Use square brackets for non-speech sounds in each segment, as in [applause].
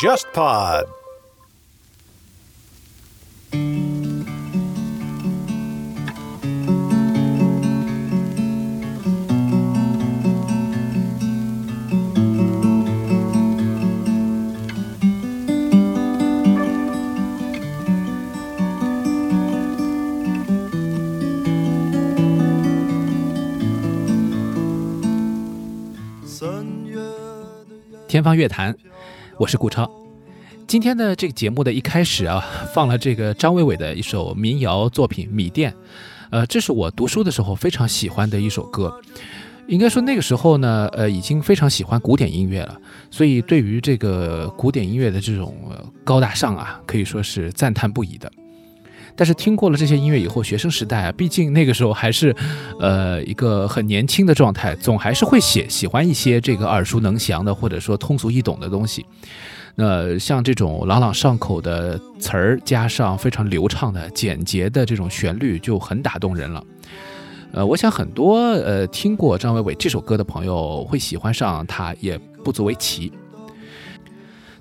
JustPod。天方乐坛，我是顾超。今天的这个节目的一开始啊，放了这个张伟伟的一首民谣作品《米店》，呃，这是我读书的时候非常喜欢的一首歌。应该说那个时候呢，呃，已经非常喜欢古典音乐了，所以对于这个古典音乐的这种高大上啊，可以说是赞叹不已的。但是听过了这些音乐以后，学生时代啊，毕竟那个时候还是，呃，一个很年轻的状态，总还是会写喜欢一些这个耳熟能详的，或者说通俗易懂的东西。那像这种朗朗上口的词儿，加上非常流畅的、简洁的这种旋律，就很打动人了。呃，我想很多呃听过张伟伟这首歌的朋友会喜欢上他，也不足为奇。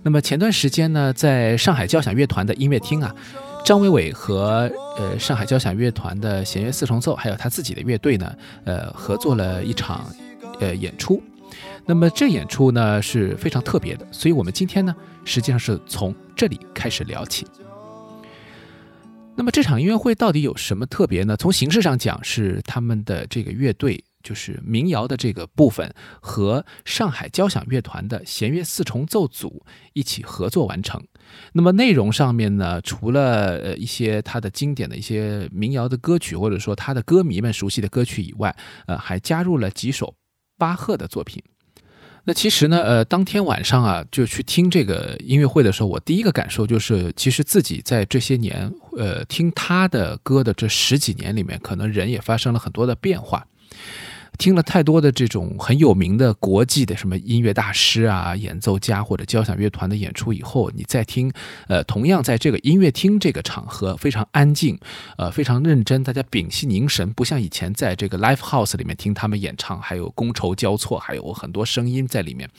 那么前段时间呢，在上海交响乐团的音乐厅啊。张伟伟和呃上海交响乐团的弦乐四重奏，还有他自己的乐队呢，呃合作了一场呃演出。那么这演出呢是非常特别的，所以我们今天呢实际上是从这里开始聊起。那么这场音乐会到底有什么特别呢？从形式上讲，是他们的这个乐队。就是民谣的这个部分和上海交响乐团的弦乐四重奏组一起合作完成。那么内容上面呢，除了呃一些他的经典的一些民谣的歌曲，或者说他的歌迷们熟悉的歌曲以外，呃，还加入了几首巴赫的作品。那其实呢，呃，当天晚上啊，就去听这个音乐会的时候，我第一个感受就是，其实自己在这些年，呃，听他的歌的这十几年里面，可能人也发生了很多的变化。听了太多的这种很有名的国际的什么音乐大师啊、演奏家或者交响乐团的演出以后，你再听，呃，同样在这个音乐厅这个场合非常安静，呃，非常认真，大家屏息凝神，不像以前在这个 live house 里面听他们演唱，还有觥筹交错，还有很多声音在里面，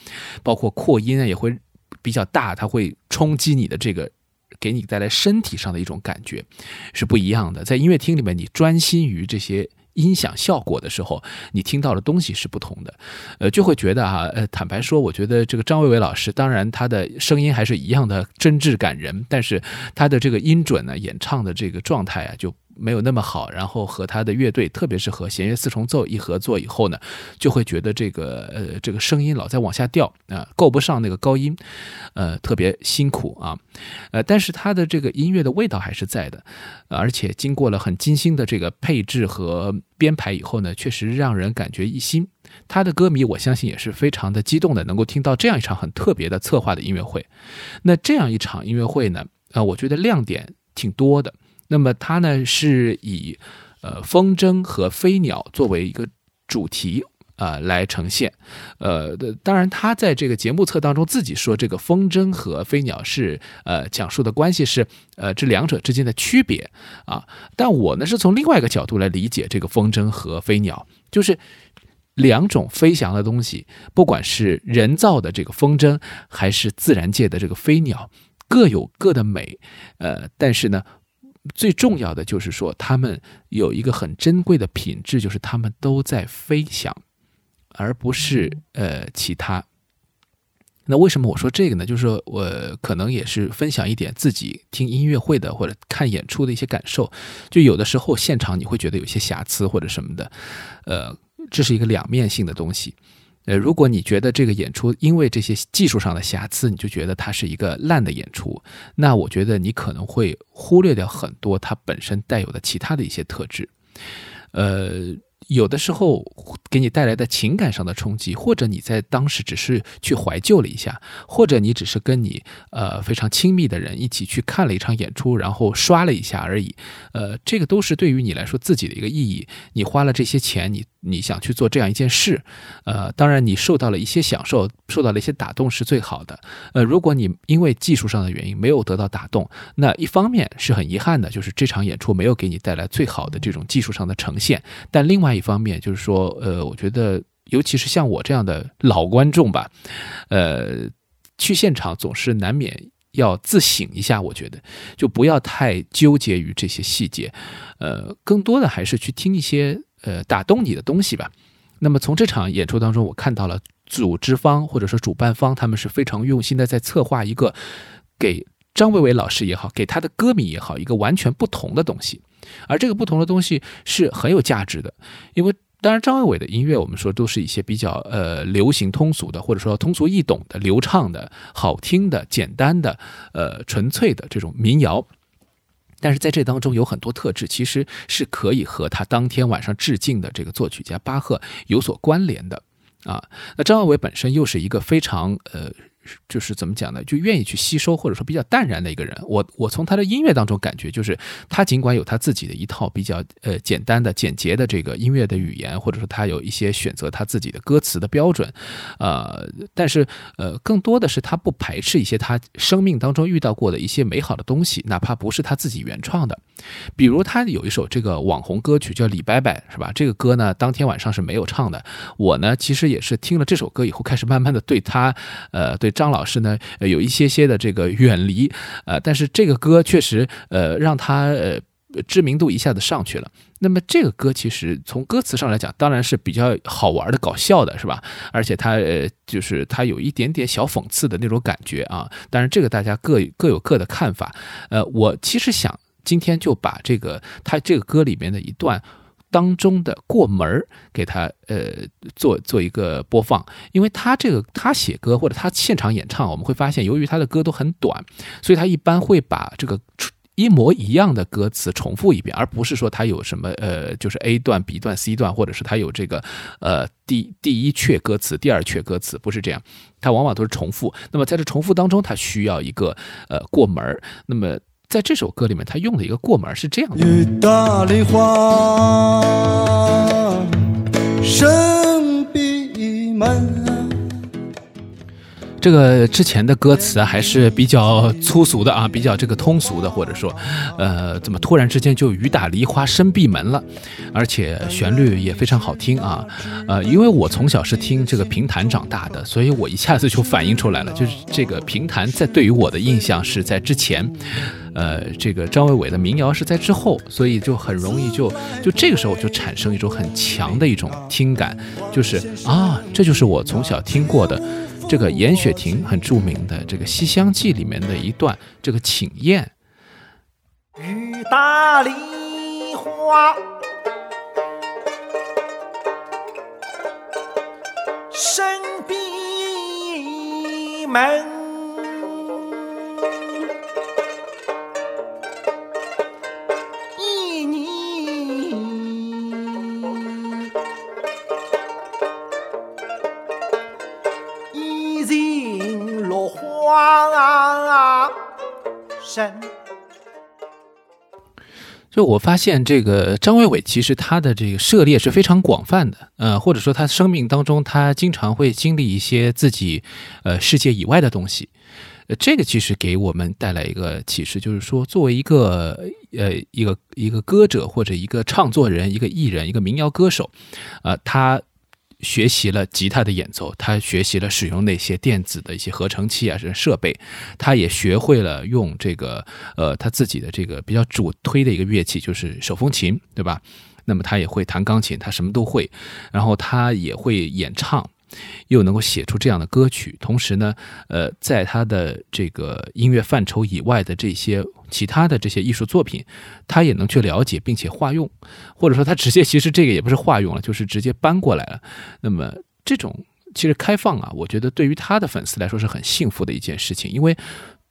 包括扩音啊也会比较大，它会冲击你的这个，给你带来身体上的一种感觉是不一样的。在音乐厅里面，你专心于这些。音响效果的时候，你听到的东西是不同的，呃，就会觉得啊，呃，坦白说，我觉得这个张伟伟老师，当然他的声音还是一样的真挚感人，但是他的这个音准呢，演唱的这个状态啊，就。没有那么好，然后和他的乐队，特别是和弦乐四重奏一合作以后呢，就会觉得这个呃这个声音老在往下掉啊，够不上那个高音，呃特别辛苦啊，呃但是他的这个音乐的味道还是在的，而且经过了很精心的这个配置和编排以后呢，确实让人感觉一新。他的歌迷我相信也是非常的激动的，能够听到这样一场很特别的策划的音乐会。那这样一场音乐会呢，啊我觉得亮点挺多的。那么它呢是以，呃风筝和飞鸟作为一个主题啊来呈现，呃当然他在这个节目册当中自己说这个风筝和飞鸟是呃讲述的关系是呃这两者之间的区别啊，但我呢是从另外一个角度来理解这个风筝和飞鸟，就是两种飞翔的东西，不管是人造的这个风筝还是自然界的这个飞鸟，各有各的美，呃但是呢。最重要的就是说，他们有一个很珍贵的品质，就是他们都在飞翔，而不是呃其他。那为什么我说这个呢？就是说我可能也是分享一点自己听音乐会的或者看演出的一些感受。就有的时候现场你会觉得有些瑕疵或者什么的，呃，这是一个两面性的东西。呃，如果你觉得这个演出因为这些技术上的瑕疵，你就觉得它是一个烂的演出，那我觉得你可能会忽略掉很多它本身带有的其他的一些特质，呃。有的时候给你带来的情感上的冲击，或者你在当时只是去怀旧了一下，或者你只是跟你呃非常亲密的人一起去看了一场演出，然后刷了一下而已，呃，这个都是对于你来说自己的一个意义。你花了这些钱，你你想去做这样一件事，呃，当然你受到了一些享受，受到了一些打动是最好的。呃，如果你因为技术上的原因没有得到打动，那一方面是很遗憾的，就是这场演出没有给你带来最好的这种技术上的呈现，但另外。一方面就是说，呃，我觉得尤其是像我这样的老观众吧，呃，去现场总是难免要自省一下。我觉得就不要太纠结于这些细节，呃，更多的还是去听一些呃打动你的东西吧。那么从这场演出当中，我看到了组织方或者说主办方他们是非常用心的在策划一个给张伟伟老师也好，给他的歌迷也好，一个完全不同的东西。而这个不同的东西是很有价值的，因为当然张伟伟的音乐我们说都是一些比较呃流行通俗的，或者说通俗易懂的、流畅的、好听的、简单的、呃纯粹的这种民谣。但是在这当中有很多特质，其实是可以和他当天晚上致敬的这个作曲家巴赫有所关联的啊。那张耀伟本身又是一个非常呃。就是怎么讲呢？就愿意去吸收，或者说比较淡然的一个人。我我从他的音乐当中感觉，就是他尽管有他自己的一套比较呃简单的、简洁的这个音乐的语言，或者说他有一些选择他自己的歌词的标准，呃，但是呃，更多的是他不排斥一些他生命当中遇到过的一些美好的东西，哪怕不是他自己原创的。比如他有一首这个网红歌曲叫《李伯伯》，是吧？这个歌呢，当天晚上是没有唱的。我呢，其实也是听了这首歌以后，开始慢慢的对他，呃，对。张老师呢，有一些些的这个远离，呃，但是这个歌确实，呃，让他呃知名度一下子上去了。那么这个歌其实从歌词上来讲，当然是比较好玩的、搞笑的，是吧？而且它呃，就是它有一点点小讽刺的那种感觉啊。当然这个大家各各有各的看法。呃，我其实想今天就把这个他这个歌里面的一段。当中的过门儿，给他呃做做一个播放，因为他这个他写歌或者他现场演唱，我们会发现，由于他的歌都很短，所以他一般会把这个一模一样的歌词重复一遍，而不是说他有什么呃就是 A 段 B 段 C 段，或者是他有这个呃第第一阙歌词第二阙歌词，不是这样，他往往都是重复。那么在这重复当中，他需要一个呃过门儿，那么。在这首歌里面，他用的一个过门是这样的。雨打梨花，深闭门。这个之前的歌词啊，还是比较粗俗的啊，比较这个通俗的，或者说，呃，怎么突然之间就雨打梨花深闭门了？而且旋律也非常好听啊，呃，因为我从小是听这个评弹长大的，所以我一下子就反映出来了，就是这个评弹在对于我的印象是在之前，呃，这个张伟伟的民谣是在之后，所以就很容易就就这个时候就产生一种很强的一种听感，就是啊，这就是我从小听过的。这个严雪婷很著名的这个《西厢记》里面的一段这个请宴，雨打梨花深闭门。就我发现，这个张伟伟其实他的这个涉猎是非常广泛的，呃，或者说他生命当中他经常会经历一些自己呃世界以外的东西，呃，这个其实给我们带来一个启示，就是说作为一个呃一个一个歌者或者一个唱作人、一个艺人、一个民谣歌手，呃，他。学习了吉他的演奏，他学习了使用那些电子的一些合成器啊，这设备，他也学会了用这个呃他自己的这个比较主推的一个乐器，就是手风琴，对吧？那么他也会弹钢琴，他什么都会，然后他也会演唱。又能够写出这样的歌曲，同时呢，呃，在他的这个音乐范畴以外的这些其他的这些艺术作品，他也能去了解并且化用，或者说他直接其实这个也不是化用了，就是直接搬过来了。那么这种其实开放啊，我觉得对于他的粉丝来说是很幸福的一件事情，因为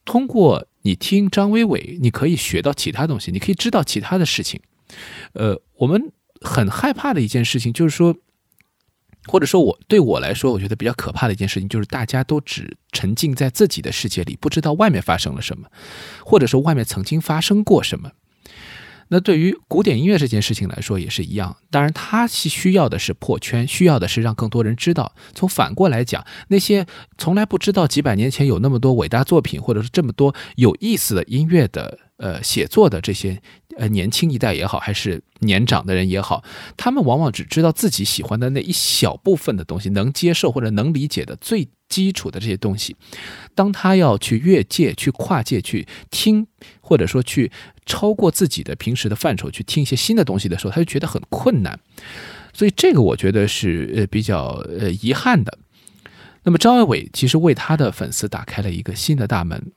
通过你听张伟伟，你可以学到其他东西，你可以知道其他的事情。呃，我们很害怕的一件事情就是说。或者说，我对我来说，我觉得比较可怕的一件事情，就是大家都只沉浸在自己的世界里，不知道外面发生了什么，或者说外面曾经发生过什么。那对于古典音乐这件事情来说也是一样，当然它是需要的是破圈，需要的是让更多人知道。从反过来讲，那些从来不知道几百年前有那么多伟大作品，或者是这么多有意思的音乐的呃写作的这些呃年轻一代也好，还是年长的人也好，他们往往只知道自己喜欢的那一小部分的东西，能接受或者能理解的最基础的这些东西。当他要去越界、去跨界、去听，或者说去超过自己的平时的范畴去听一些新的东西的时候，他就觉得很困难。所以这个我觉得是呃比较呃遗憾的。那么张伟伟其实为他的粉丝打开了一个新的大门，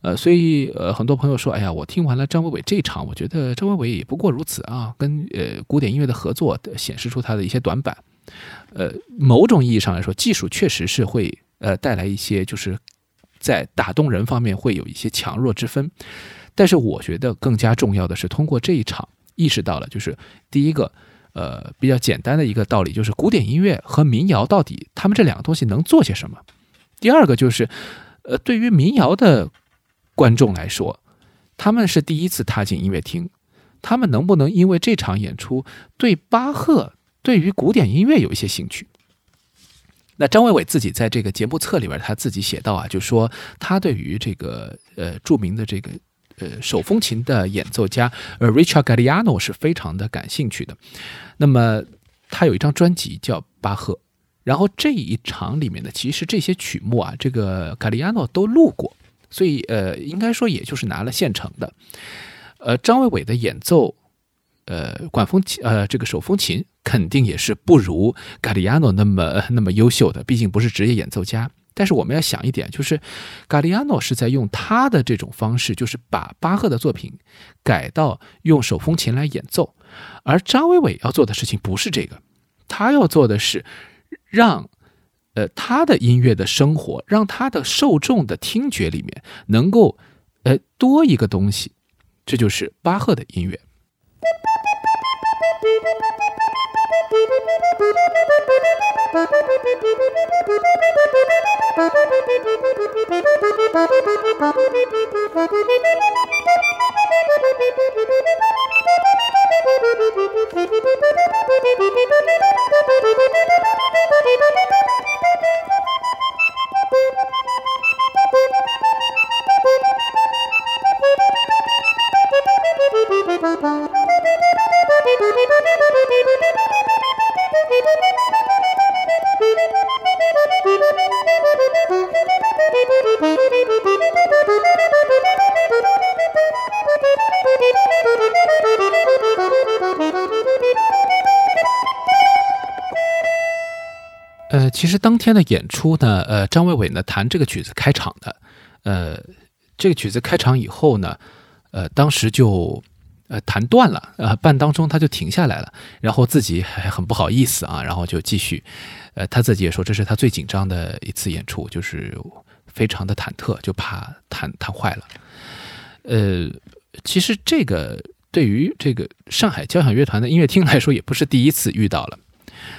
呃，所以呃很多朋友说，哎呀，我听完了张伟伟这场，我觉得张伟伟也不过如此啊，跟呃古典音乐的合作显示出他的一些短板。呃，某种意义上来说，技术确实是会呃带来一些，就是在打动人方面会有一些强弱之分。但是我觉得更加重要的是，通过这一场意识到了，就是第一个。呃，比较简单的一个道理就是，古典音乐和民谣到底他们这两个东西能做些什么？第二个就是，呃，对于民谣的观众来说，他们是第一次踏进音乐厅，他们能不能因为这场演出对巴赫、对于古典音乐有一些兴趣？那张伟伟自己在这个节目册里边，他自己写到啊，就说他对于这个呃著名的这个。呃，手风琴的演奏家呃，Richard Galliano 是非常的感兴趣的。那么他有一张专辑叫巴赫，然后这一场里面呢，其实这些曲目啊，这个 Galliano 都录过，所以呃，应该说也就是拿了现成的。呃，张伟伟的演奏，呃，管风琴呃，这个手风琴肯定也是不如 Galliano 那么 [laughs] 那么优秀的，毕竟不是职业演奏家。但是我们要想一点，就是，卡利亚诺是在用他的这种方式，就是把巴赫的作品改到用手风琴来演奏，而张伟伟要做的事情不是这个，他要做的是让，呃，他的音乐的生活，让他的受众的听觉里面能够，呃，多一个东西，这就是巴赫的音乐。其实当天的演出呢，呃，张伟伟呢弹这个曲子开场的，呃，这个曲子开场以后呢，呃，当时就呃弹断了，呃，半当中他就停下来了，然后自己还很不好意思啊，然后就继续，呃，他自己也说这是他最紧张的一次演出，就是非常的忐忑，就怕弹弹坏了。呃，其实这个对于这个上海交响乐团的音乐厅来说，也不是第一次遇到了，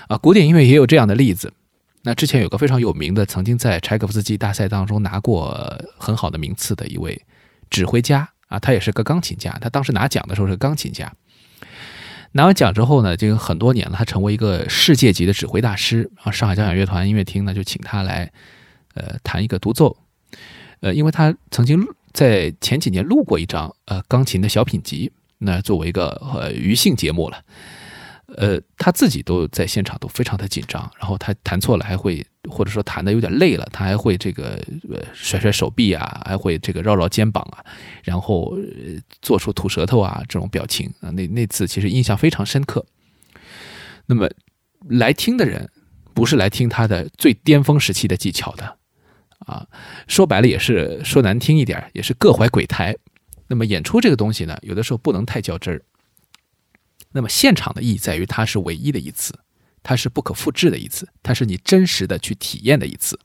啊，古典音乐也有这样的例子。那之前有个非常有名的，曾经在柴可夫斯基大赛当中拿过很好的名次的一位指挥家啊，他也是个钢琴家。他当时拿奖的时候是钢琴家，拿完奖之后呢，就很多年了，他成为一个世界级的指挥大师啊。上海交响乐团音乐厅呢就请他来，呃，弹一个独奏，呃，因为他曾经在前几年录过一张呃钢琴的小品集，那作为一个呃余兴节目了。呃，他自己都在现场都非常的紧张，然后他弹错了还会，或者说弹的有点累了，他还会这个呃甩甩手臂啊，还会这个绕绕肩膀啊，然后做出吐舌头啊这种表情啊，那那次其实印象非常深刻。那么来听的人不是来听他的最巅峰时期的技巧的啊，说白了也是说难听一点，也是各怀鬼胎。那么演出这个东西呢，有的时候不能太较真儿。那么现场的意义在于，它是唯一的一次，它是不可复制的一次，它是你真实的去体验的一次。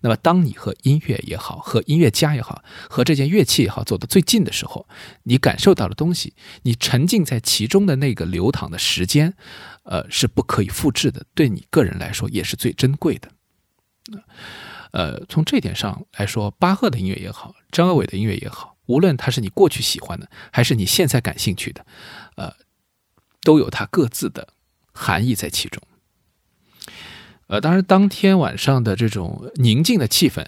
那么，当你和音乐也好，和音乐家也好，和这件乐器也好走得最近的时候，你感受到的东西，你沉浸在其中的那个流淌的时间，呃，是不可以复制的。对你个人来说，也是最珍贵的。呃，从这点上来说，巴赫的音乐也好，张伟伟的音乐也好，无论他是你过去喜欢的，还是你现在感兴趣的，呃。都有它各自的含义在其中。呃，当然，当天晚上的这种宁静的气氛，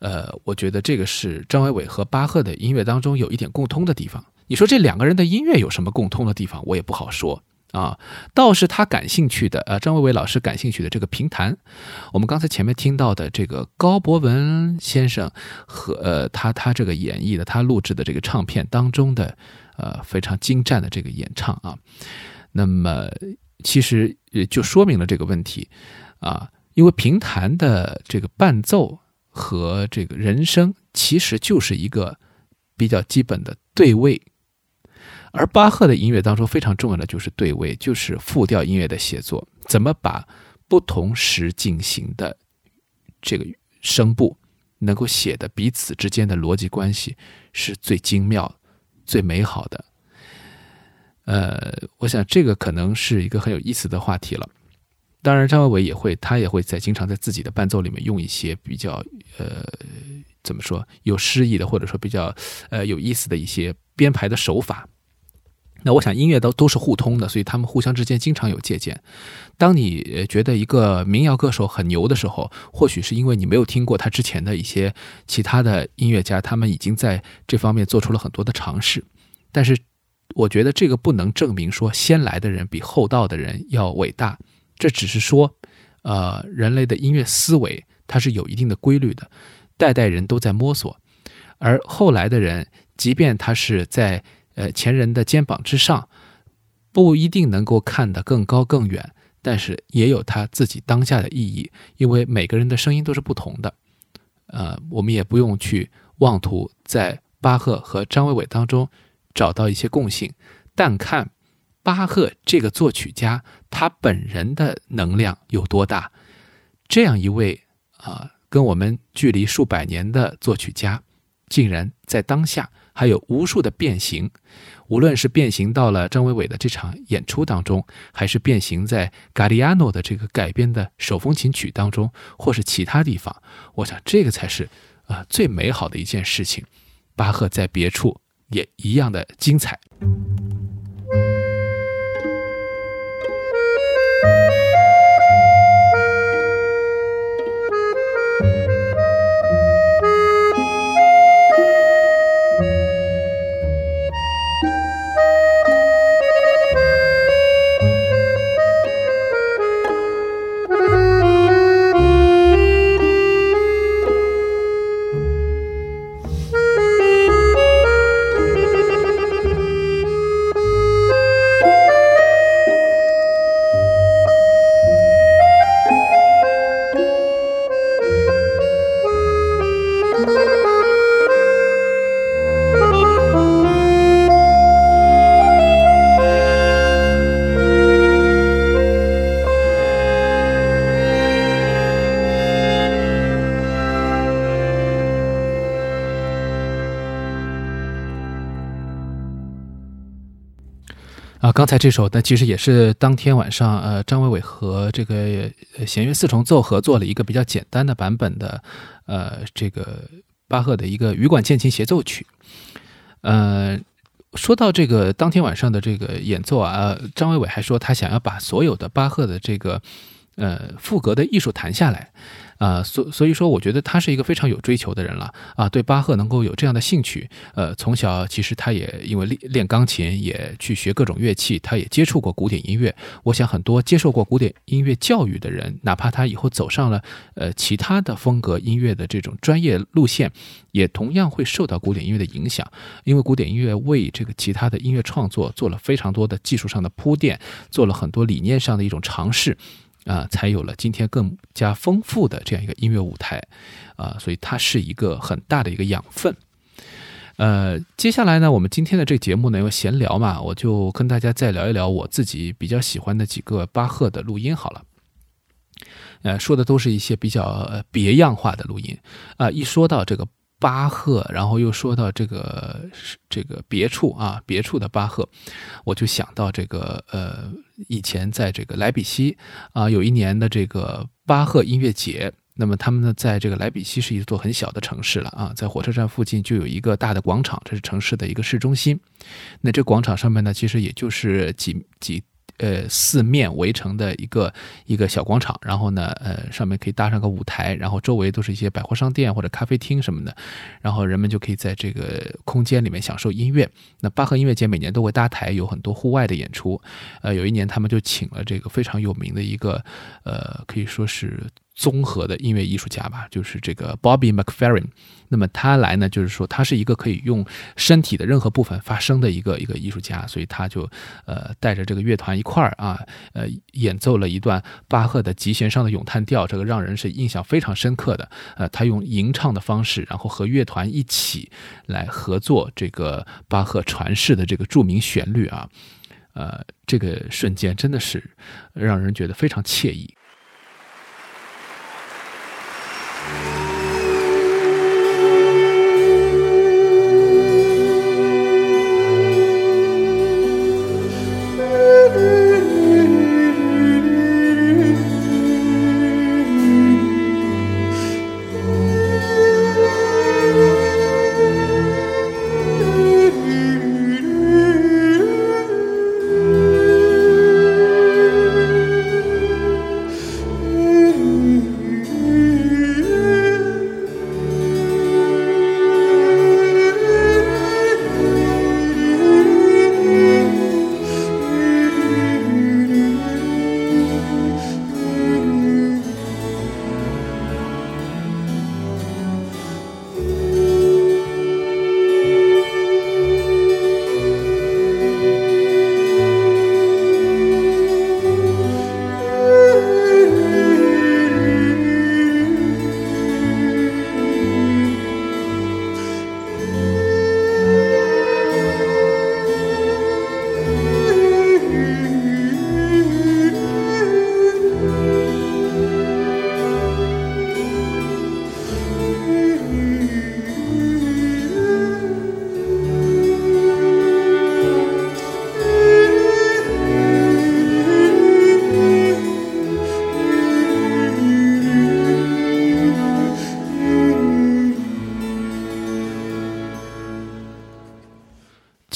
呃，我觉得这个是张伟伟和巴赫的音乐当中有一点共通的地方，你说这两个人的音乐有什么共通的地方？我也不好说啊。倒是他感兴趣的，呃，张伟伟老师感兴趣的这个评弹，我们刚才前面听到的这个高博文先生和呃他他这个演绎的他录制的这个唱片当中的呃非常精湛的这个演唱啊，那么其实也就说明了这个问题啊，因为评弹的这个伴奏和这个人声其实就是一个比较基本的对位。而巴赫的音乐当中非常重要的就是对位，就是复调音乐的写作，怎么把不同时进行的这个声部能够写的彼此之间的逻辑关系是最精妙、最美好的。呃，我想这个可能是一个很有意思的话题了。当然，张伟伟也会，他也会在经常在自己的伴奏里面用一些比较呃怎么说有诗意的，或者说比较呃有意思的一些编排的手法。那我想音乐都都是互通的，所以他们互相之间经常有借鉴。当你觉得一个民谣歌手很牛的时候，或许是因为你没有听过他之前的一些其他的音乐家，他们已经在这方面做出了很多的尝试。但是，我觉得这个不能证明说先来的人比后到的人要伟大，这只是说，呃，人类的音乐思维它是有一定的规律的，代代人都在摸索，而后来的人，即便他是在。呃，前人的肩膀之上，不一定能够看得更高更远，但是也有他自己当下的意义，因为每个人的声音都是不同的。呃，我们也不用去妄图在巴赫和张伟伟当中找到一些共性，但看巴赫这个作曲家他本人的能量有多大。这样一位啊，跟我们距离数百年的作曲家，竟然在当下。还有无数的变形，无论是变形到了张伟伟的这场演出当中，还是变形在嘎利亚诺的这个改编的手风琴曲当中，或是其他地方，我想这个才是啊最美好的一件事情。巴赫在别处也一样的精彩。刚才这首呢，其实也是当天晚上，呃，张伟伟和这个弦乐四重奏合作了一个比较简单的版本的，呃，这个巴赫的一个羽管键琴协奏曲。呃，说到这个当天晚上的这个演奏啊，张伟伟还说他想要把所有的巴赫的这个，呃，赋格的艺术弹下来。啊，所所以说，我觉得他是一个非常有追求的人了啊。对巴赫能够有这样的兴趣，呃，从小其实他也因为练练钢琴，也去学各种乐器，他也接触过古典音乐。我想很多接受过古典音乐教育的人，哪怕他以后走上了呃其他的风格音乐的这种专业路线，也同样会受到古典音乐的影响，因为古典音乐为这个其他的音乐创作做了非常多的技术上的铺垫，做了很多理念上的一种尝试。啊，才有了今天更加丰富的这样一个音乐舞台，啊，所以它是一个很大的一个养分。呃，接下来呢，我们今天的这节目呢，因为闲聊嘛，我就跟大家再聊一聊我自己比较喜欢的几个巴赫的录音好了。呃，说的都是一些比较别样化的录音啊，一说到这个。巴赫，然后又说到这个这个别处啊，别处的巴赫，我就想到这个呃，以前在这个莱比锡啊，有一年的这个巴赫音乐节，那么他们呢，在这个莱比锡是一座很小的城市了啊，在火车站附近就有一个大的广场，这是城市的一个市中心。那这广场上面呢，其实也就是几几呃四面围成的一个一个小广场，然后呢，呃，上面可以搭上个舞台，然后周围都是一些百货商店或者咖啡厅什么的，然后人们就可以在这个空间里面享受音乐。那巴赫音乐节每年都会搭台，有很多户外的演出。呃，有一年他们就请了这个非常有名的一个，呃，可以说是。综合的音乐艺术家吧，就是这个 Bobby McFerrin。那么他来呢，就是说他是一个可以用身体的任何部分发声的一个一个艺术家，所以他就呃带着这个乐团一块儿啊，呃演奏了一段巴赫的极弦上的咏叹调，这个让人是印象非常深刻的。呃，他用吟唱的方式，然后和乐团一起来合作这个巴赫传世的这个著名旋律啊，呃，这个瞬间真的是让人觉得非常惬意。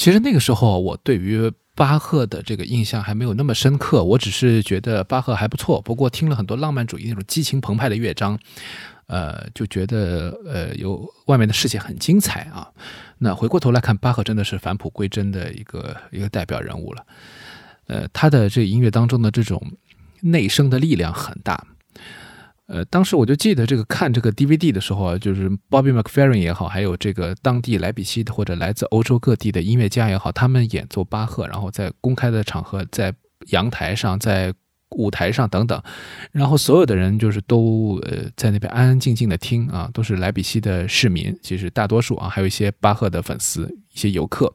其实那个时候，我对于巴赫的这个印象还没有那么深刻。我只是觉得巴赫还不错，不过听了很多浪漫主义那种激情澎湃的乐章，呃，就觉得呃，有外面的世界很精彩啊。那回过头来看，巴赫真的是返璞归真的一个一个代表人物了。呃，他的这音乐当中的这种内生的力量很大。呃，当时我就记得这个看这个 DVD 的时候啊，就是 Bobby McFerrin 也好，还有这个当地莱比锡的或者来自欧洲各地的音乐家也好，他们演奏巴赫，然后在公开的场合，在阳台上，在舞台上等等，然后所有的人就是都呃在那边安安静静的听啊，都是莱比锡的市民，其实大多数啊，还有一些巴赫的粉丝，一些游客。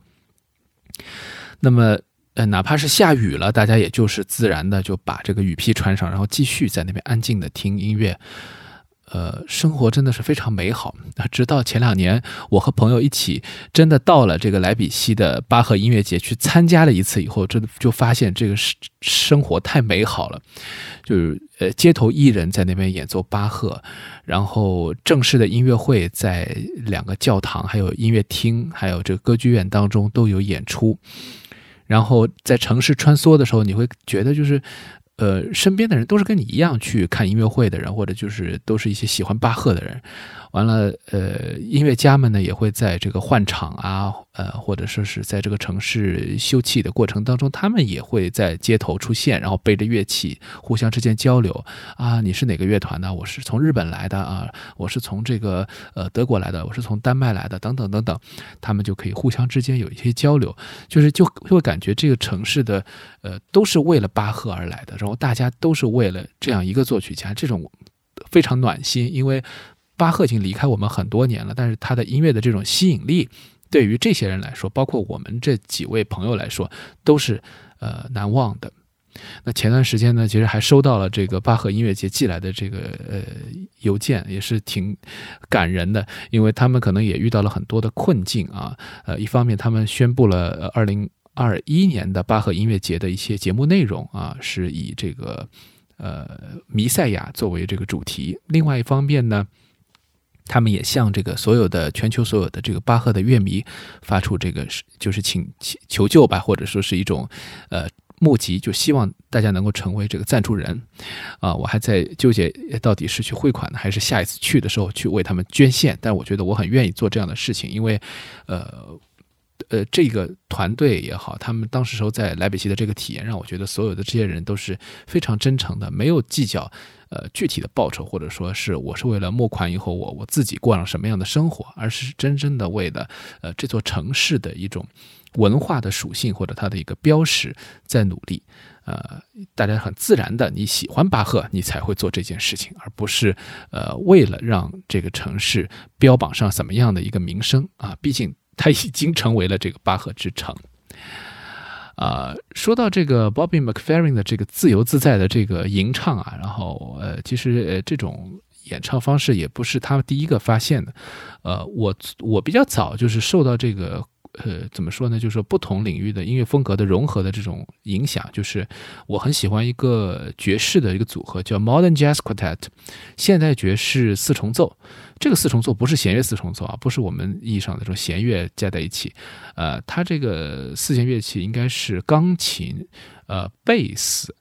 那么。呃，哪怕是下雨了，大家也就是自然的就把这个雨披穿上，然后继续在那边安静的听音乐。呃，生活真的是非常美好。直到前两年，我和朋友一起真的到了这个莱比锡的巴赫音乐节去参加了一次以后，真的就发现这个生生活太美好了。就是呃，街头艺人在那边演奏巴赫，然后正式的音乐会在两个教堂、还有音乐厅、还有这个歌剧院当中都有演出。然后在城市穿梭的时候，你会觉得就是。呃，身边的人都是跟你一样去看音乐会的人，或者就是都是一些喜欢巴赫的人。完了，呃，音乐家们呢也会在这个换场啊，呃，或者说是在这个城市休憩的过程当中，他们也会在街头出现，然后背着乐器互相之间交流啊。你是哪个乐团的？我是从日本来的啊，我是从这个呃德国来的，我是从丹麦来的，等等等等，他们就可以互相之间有一些交流，就是就会感觉这个城市的呃都是为了巴赫而来的，然后大家都是为了这样一个作曲家，这种非常暖心，因为。巴赫已经离开我们很多年了，但是他的音乐的这种吸引力，对于这些人来说，包括我们这几位朋友来说，都是呃难忘的。那前段时间呢，其实还收到了这个巴赫音乐节寄来的这个呃邮件，也是挺感人的，因为他们可能也遇到了很多的困境啊。呃，一方面他们宣布了二零二一年的巴赫音乐节的一些节目内容啊，是以这个呃弥赛亚作为这个主题；另外一方面呢。他们也向这个所有的全球所有的这个巴赫的乐迷发出这个是就是请求求救吧，或者说是一种呃募集，就希望大家能够成为这个赞助人，啊，我还在纠结到底是去汇款呢，还是下一次去的时候去为他们捐献。但我觉得我很愿意做这样的事情，因为，呃，呃，这个团队也好，他们当时时候在莱比锡的这个体验，让我觉得所有的这些人都是非常真诚的，没有计较呃具体的报酬，或者说是我是为了募款以后我我自己过上什么样的生活，而是真正的为了呃这座城市的一种。文化的属性或者它的一个标识在努力，呃，大家很自然的你喜欢巴赫，你才会做这件事情，而不是呃为了让这个城市标榜上怎么样的一个名声啊，毕竟它已经成为了这个巴赫之城。啊，说到这个 Bobby McFerrin 的这个自由自在的这个吟唱啊，然后呃，其实呃这种演唱方式也不是他第一个发现的，呃，我我比较早就是受到这个。呃，怎么说呢？就是说不同领域的音乐风格的融合的这种影响，就是我很喜欢一个爵士的一个组合，叫 Modern Jazz Quartet，现代爵士四重奏。这个四重奏不是弦乐四重奏啊，不是我们意义上的这种弦乐加在一起。呃，它这个四弦乐器应该是钢琴、呃贝斯，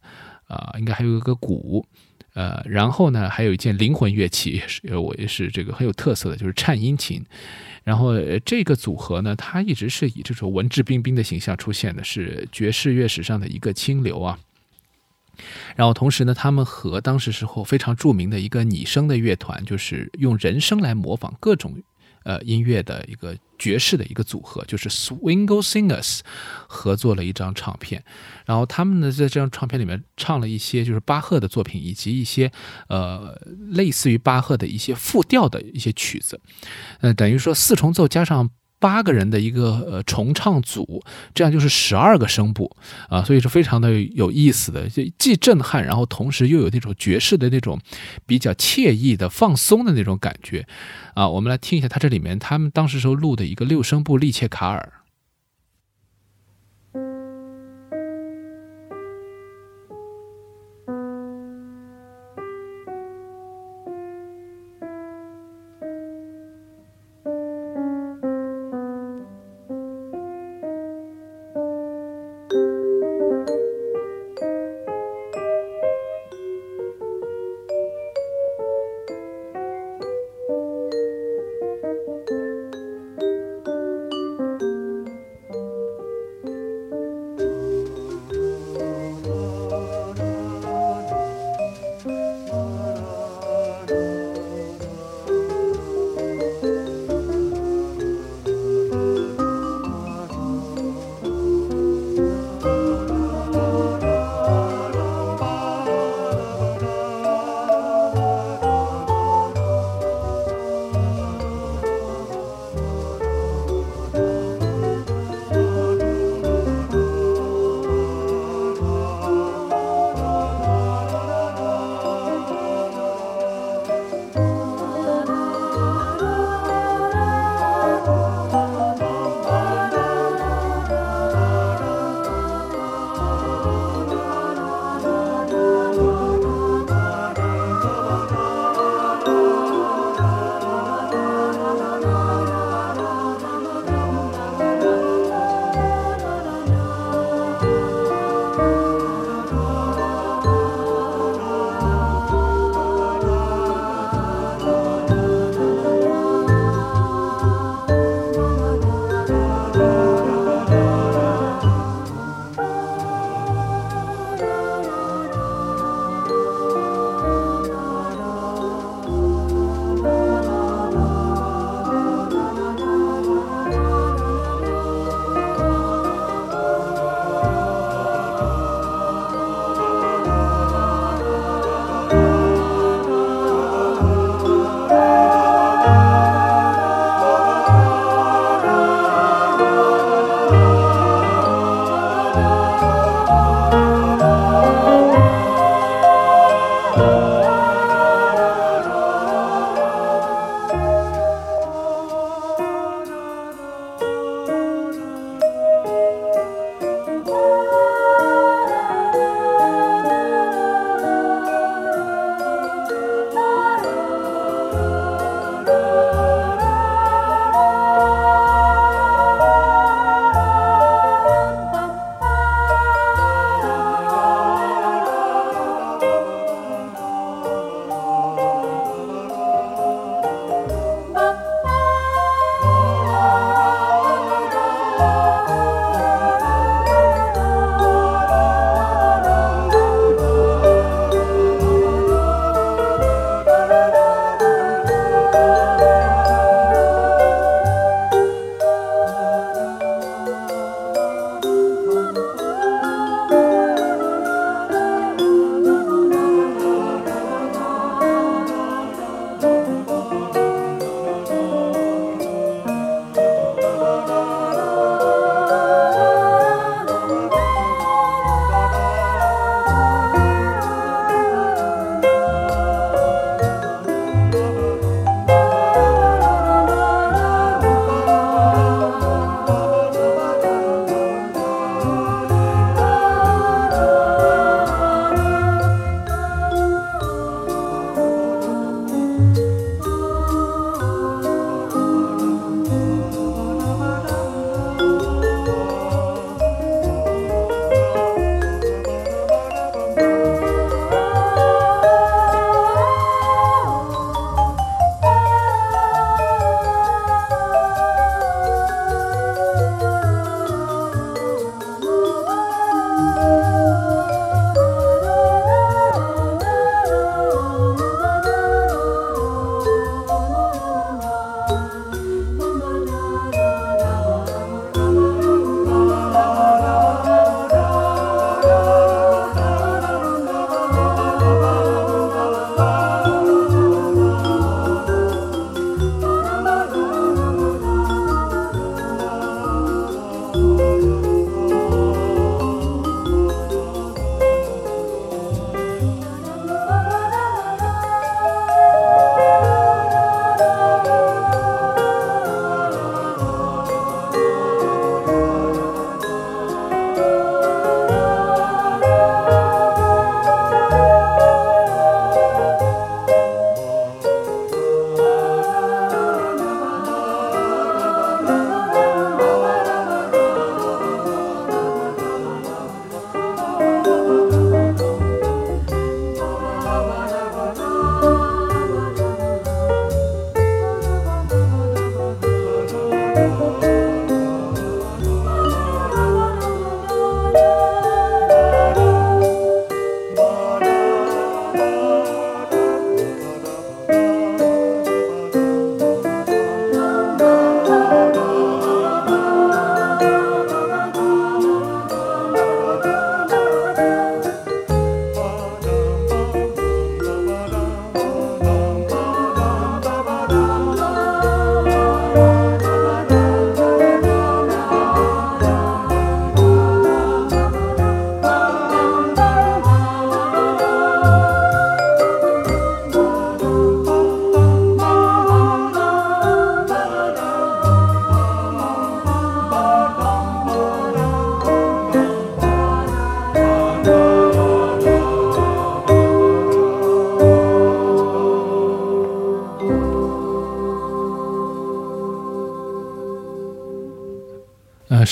啊，应该还有一个鼓，呃，然后呢，还有一件灵魂乐器，也是我也是这个很有特色的，就是颤音琴。然后这个组合呢，它一直是以这种文质彬彬的形象出现的，是爵士乐史上的一个清流啊。然后同时呢，他们和当时时候非常著名的一个拟声的乐团，就是用人声来模仿各种。呃，音乐的一个爵士的一个组合，就是 Swingle Singers 合作了一张唱片，然后他们呢在这张唱片里面唱了一些就是巴赫的作品，以及一些呃类似于巴赫的一些复调的一些曲子，呃，等于说四重奏加上。八个人的一个呃重唱组，这样就是十二个声部啊，所以是非常的有意思的，就既震撼，然后同时又有那种爵士的那种比较惬意的放松的那种感觉啊。我们来听一下他这里面他们当时时候录的一个六声部利切卡尔。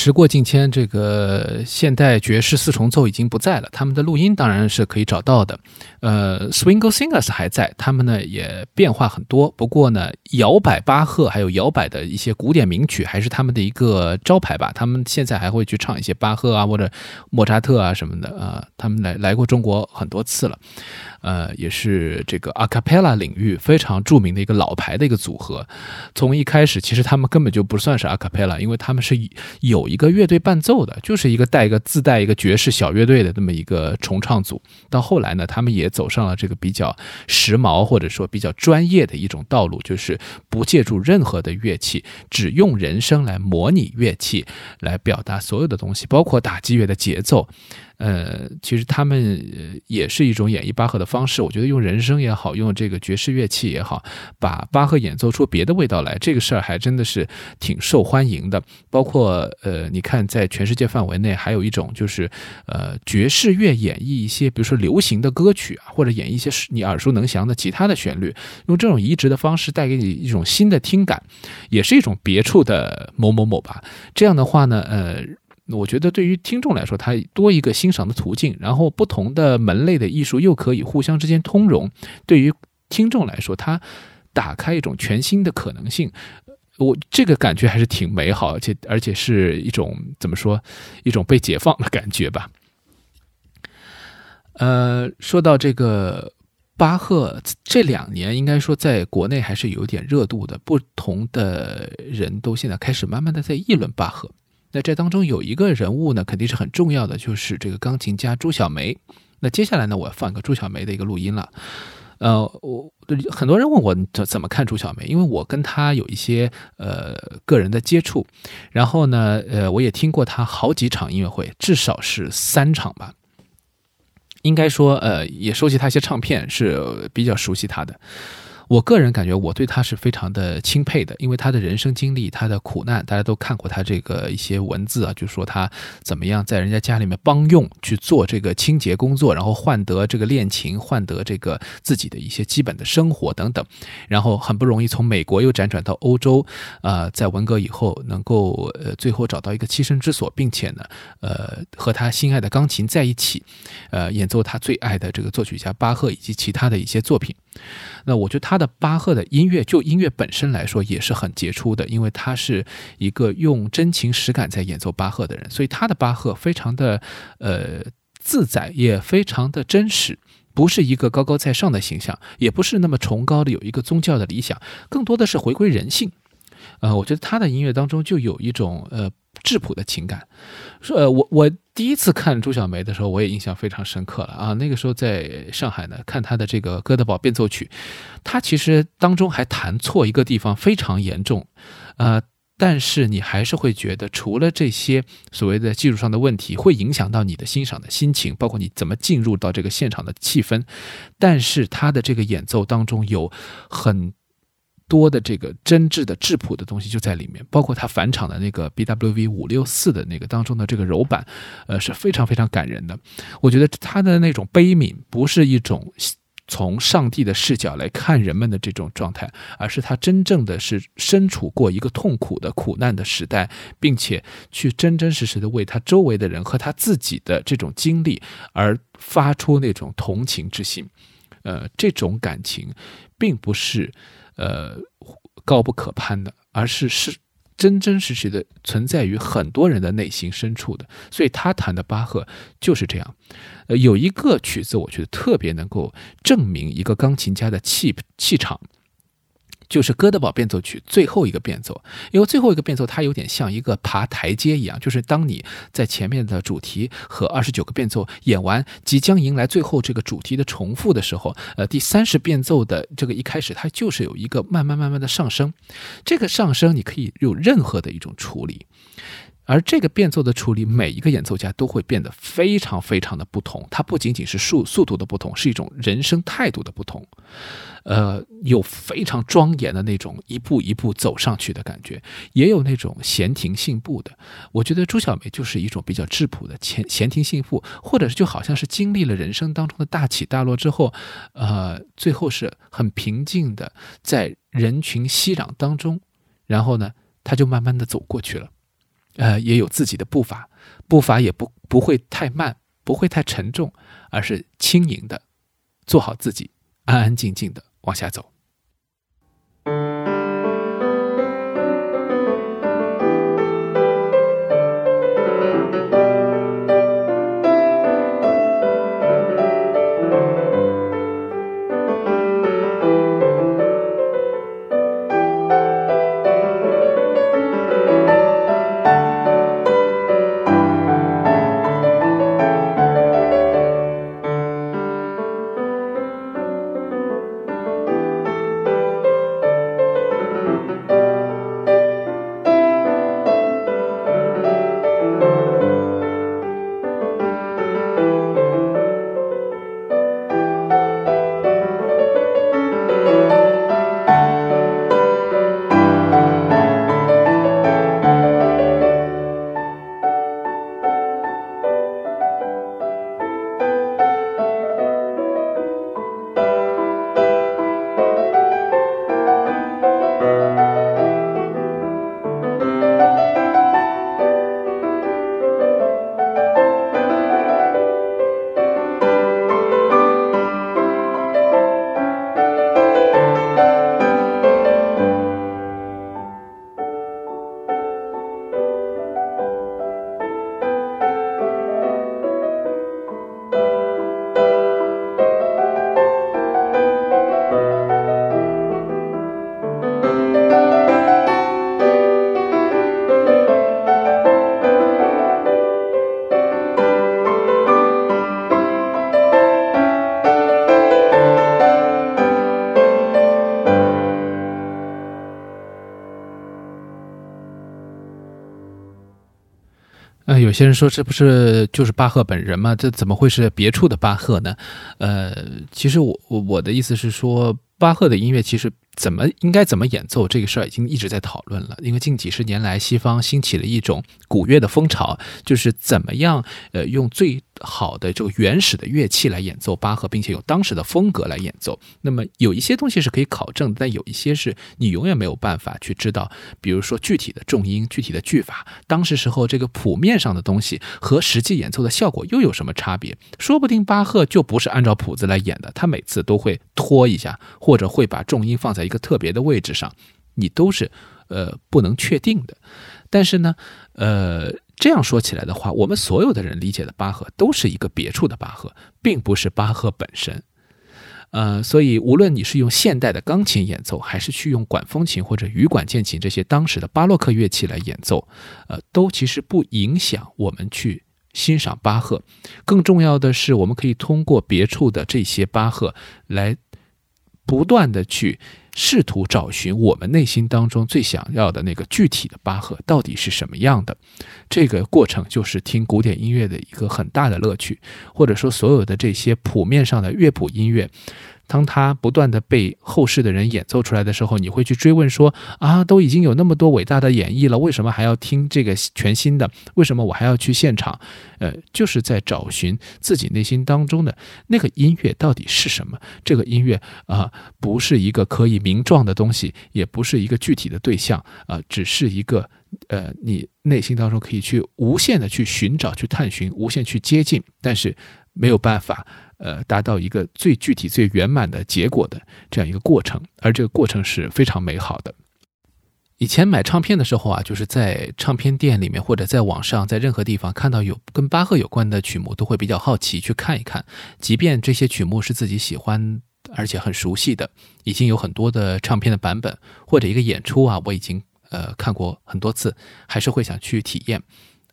时过境迁，这个现代爵士四重奏已经不在了，他们的录音当然是可以找到的。呃，Swingle Singers 还在，他们呢也变化很多。不过呢，摇摆巴赫还有摇摆的一些古典名曲还是他们的一个招牌吧。他们现在还会去唱一些巴赫啊或者莫扎特啊什么的啊。他们来来过中国很多次了。呃，也是这个 a cappella 领域非常著名的一个老牌的一个组合。从一开始，其实他们根本就不算是 a cappella，因为他们是有一个乐队伴奏的，就是一个带一个自带一个爵士小乐队的这么一个重唱组。到后来呢，他们也走上了这个比较时髦或者说比较专业的一种道路，就是不借助任何的乐器，只用人声来模拟乐器来表达所有的东西，包括打击乐的节奏。呃，其实他们也是一种演绎巴赫的方式。我觉得用人声也好，用这个爵士乐器也好，把巴赫演奏出别的味道来，这个事儿还真的是挺受欢迎的。包括呃，你看在全世界范围内，还有一种就是呃，爵士乐演绎一些，比如说流行的歌曲啊，或者演绎一些你耳熟能详的其他的旋律，用这种移植的方式带给你一种新的听感，也是一种别处的某某某吧。这样的话呢，呃。我觉得对于听众来说，它多一个欣赏的途径，然后不同的门类的艺术又可以互相之间通融。对于听众来说，它打开一种全新的可能性。我这个感觉还是挺美好，而且而且是一种怎么说，一种被解放的感觉吧。呃，说到这个巴赫，这两年应该说在国内还是有点热度的，不同的人都现在开始慢慢的在议论巴赫。那这当中有一个人物呢，肯定是很重要的，就是这个钢琴家朱小梅。那接下来呢，我要放个朱小梅的一个录音了。呃，我很多人问我怎怎么看朱小梅，因为我跟她有一些呃个人的接触，然后呢，呃，我也听过她好几场音乐会，至少是三场吧。应该说，呃，也收集她一些唱片，是比较熟悉她的。我个人感觉，我对他是非常的钦佩的，因为他的人生经历，他的苦难，大家都看过他这个一些文字啊，就说他怎么样在人家家里面帮佣去做这个清洁工作，然后换得这个练琴，换得这个自己的一些基本的生活等等，然后很不容易从美国又辗转到欧洲，呃，在文革以后能够呃最后找到一个栖身之所，并且呢，呃，和他心爱的钢琴在一起，呃，演奏他最爱的这个作曲家巴赫以及其他的一些作品。那我觉得他的巴赫的音乐，就音乐本身来说也是很杰出的，因为他是一个用真情实感在演奏巴赫的人，所以他的巴赫非常的呃自在，也非常的真实，不是一个高高在上的形象，也不是那么崇高的有一个宗教的理想，更多的是回归人性。呃，我觉得他的音乐当中就有一种呃。质朴的情感，说呃，我我第一次看朱小梅的时候，我也印象非常深刻了啊。那个时候在上海呢，看她的这个《哥德堡变奏曲》，她其实当中还弹错一个地方非常严重，呃，但是你还是会觉得，除了这些所谓的技术上的问题会影响到你的欣赏的心情，包括你怎么进入到这个现场的气氛，但是他的这个演奏当中有很。多的这个真挚的质朴的东西就在里面，包括他返场的那个 B W V 五六四的那个当中的这个柔板，呃，是非常非常感人的。我觉得他的那种悲悯不是一种从上帝的视角来看人们的这种状态，而是他真正的是身处过一个痛苦的苦难的时代，并且去真真实实的为他周围的人和他自己的这种经历而发出那种同情之心。呃，这种感情并不是。呃，高不可攀的，而是是真真实实的存在于很多人的内心深处的。所以他弹的巴赫就是这样。呃，有一个曲子，我觉得特别能够证明一个钢琴家的气气场。就是《哥德堡变奏曲》最后一个变奏，因为最后一个变奏它有点像一个爬台阶一样，就是当你在前面的主题和二十九个变奏演完，即将迎来最后这个主题的重复的时候，呃，第三十变奏的这个一开始，它就是有一个慢慢慢慢的上升，这个上升你可以有任何的一种处理。而这个变奏的处理，每一个演奏家都会变得非常非常的不同。它不仅仅是速速度的不同，是一种人生态度的不同。呃，有非常庄严的那种一步一步走上去的感觉，也有那种闲庭信步的。我觉得朱小梅就是一种比较质朴的闲闲庭信步，或者是就好像是经历了人生当中的大起大落之后，呃，最后是很平静的在人群熙攘当中，然后呢，他就慢慢的走过去了。呃，也有自己的步伐，步伐也不不会太慢，不会太沉重，而是轻盈的，做好自己，安安静静的往下走。有些人说这不是就是巴赫本人吗？这怎么会是别处的巴赫呢？呃，其实我我的意思是说，巴赫的音乐其实。怎么应该怎么演奏这个事儿已经一直在讨论了，因为近几十年来西方兴起了一种古乐的风潮，就是怎么样呃用最好的这个原始的乐器来演奏巴赫，并且用当时的风格来演奏。那么有一些东西是可以考证，但有一些是你永远没有办法去知道，比如说具体的重音、具体的句法，当时时候这个谱面上的东西和实际演奏的效果又有什么差别？说不定巴赫就不是按照谱子来演的，他每次都会拖一下，或者会把重音放在。一个特别的位置上，你都是呃不能确定的。但是呢，呃这样说起来的话，我们所有的人理解的巴赫都是一个别处的巴赫，并不是巴赫本身。呃，所以无论你是用现代的钢琴演奏，还是去用管风琴或者羽管键琴这些当时的巴洛克乐器来演奏，呃，都其实不影响我们去欣赏巴赫。更重要的是，我们可以通过别处的这些巴赫来不断的去。试图找寻我们内心当中最想要的那个具体的巴赫到底是什么样的，这个过程就是听古典音乐的一个很大的乐趣，或者说所有的这些谱面上的乐谱音乐。当他不断的被后世的人演奏出来的时候，你会去追问说：啊，都已经有那么多伟大的演绎了，为什么还要听这个全新的？为什么我还要去现场？呃，就是在找寻自己内心当中的那个音乐到底是什么？这个音乐啊，不是一个可以名状的东西，也不是一个具体的对象啊，只是一个呃，你内心当中可以去无限的去寻找、去探寻、无限去接近，但是没有办法。呃，达到一个最具体、最圆满的结果的这样一个过程，而这个过程是非常美好的。以前买唱片的时候啊，就是在唱片店里面或者在网上，在任何地方看到有跟巴赫有关的曲目，都会比较好奇去看一看。即便这些曲目是自己喜欢而且很熟悉的，已经有很多的唱片的版本或者一个演出啊，我已经呃看过很多次，还是会想去体验。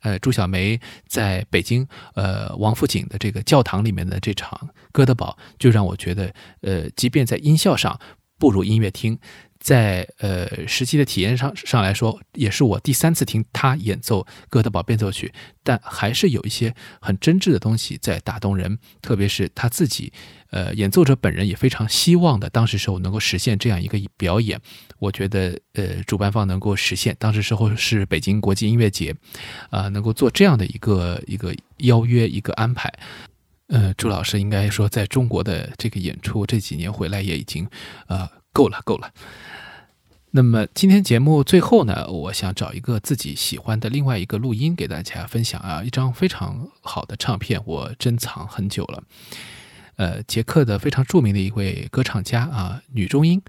呃，朱小梅在北京，呃，王府井的这个教堂里面的这场《哥德堡》，就让我觉得，呃，即便在音效上不如音乐厅，在呃实际的体验上上来说，也是我第三次听他演奏《哥德堡变奏曲》，但还是有一些很真挚的东西在打动人，特别是他自己。呃，演奏者本人也非常希望的，当时时候能够实现这样一个表演。我觉得，呃，主办方能够实现，当时时候是北京国际音乐节，啊，能够做这样的一个一个邀约一个安排。呃，朱老师应该说，在中国的这个演出这几年回来也已经，呃，够了够了。那么今天节目最后呢，我想找一个自己喜欢的另外一个录音给大家分享啊，一张非常好的唱片，我珍藏很久了。呃，捷克的非常著名的一位歌唱家啊，女中音，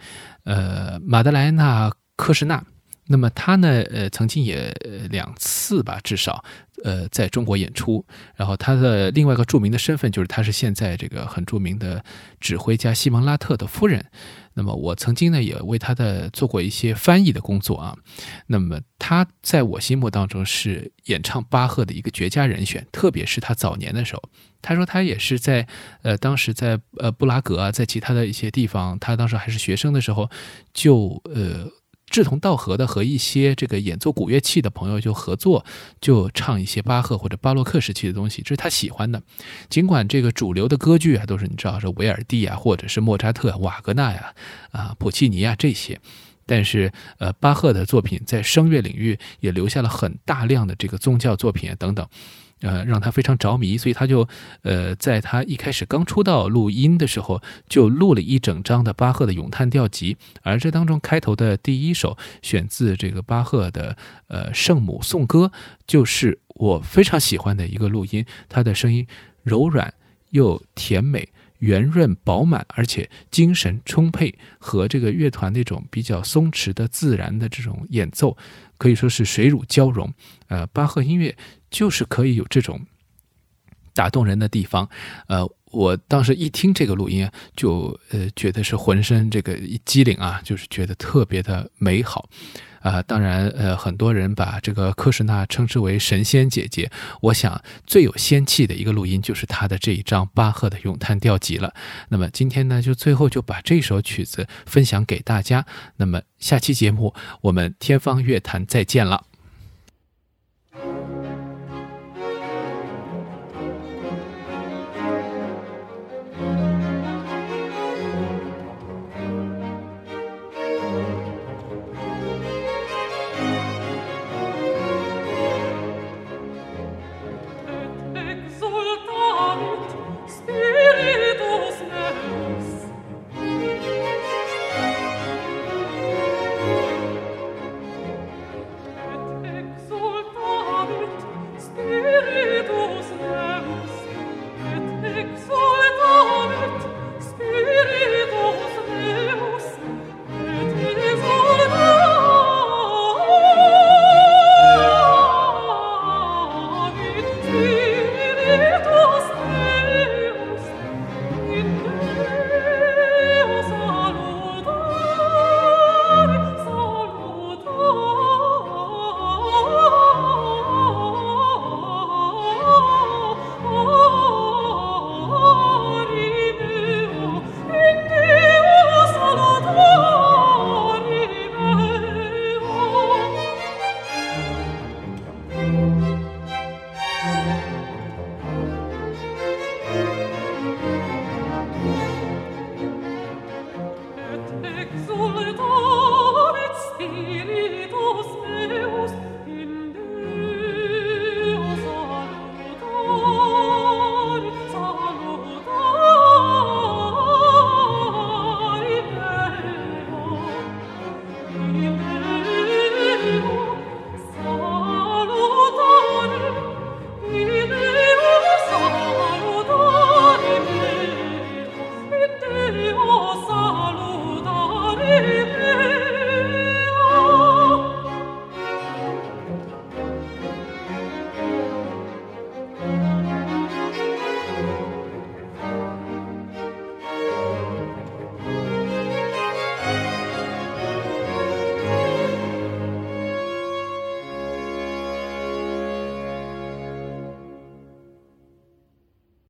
呃，马德莱娜·科什纳。那么她呢，呃，曾经也两次吧，至少。呃，在中国演出，然后他的另外一个著名的身份就是他是现在这个很著名的指挥家西蒙拉特的夫人。那么我曾经呢也为他的做过一些翻译的工作啊。那么他在我心目当中是演唱巴赫的一个绝佳人选，特别是他早年的时候。他说他也是在呃当时在呃布拉格啊，在其他的一些地方，他当时还是学生的时候就呃。志同道合的和一些这个演奏古乐器的朋友就合作，就唱一些巴赫或者巴洛克时期的东西，这是他喜欢的。尽管这个主流的歌剧啊都是你知道是维尔蒂啊，或者是莫扎特、瓦格纳呀、啊普契尼啊这些，但是呃巴赫的作品在声乐领域也留下了很大量的这个宗教作品啊等等。呃，让他非常着迷，所以他就，呃，在他一开始刚出道录音的时候，就录了一整张的巴赫的咏叹调集，而这当中开头的第一首选自这个巴赫的呃圣母颂歌，就是我非常喜欢的一个录音，他的声音柔软又甜美。圆润饱满，而且精神充沛，和这个乐团那种比较松弛的自然的这种演奏，可以说是水乳交融。呃，巴赫音乐就是可以有这种打动人的地方。呃，我当时一听这个录音，就呃觉得是浑身这个一机灵啊，就是觉得特别的美好。啊，当然，呃，很多人把这个科什纳称之为神仙姐姐。我想最有仙气的一个录音就是她的这一张巴赫的咏叹调集了。那么今天呢，就最后就把这首曲子分享给大家。那么下期节目我们天方乐坛再见了。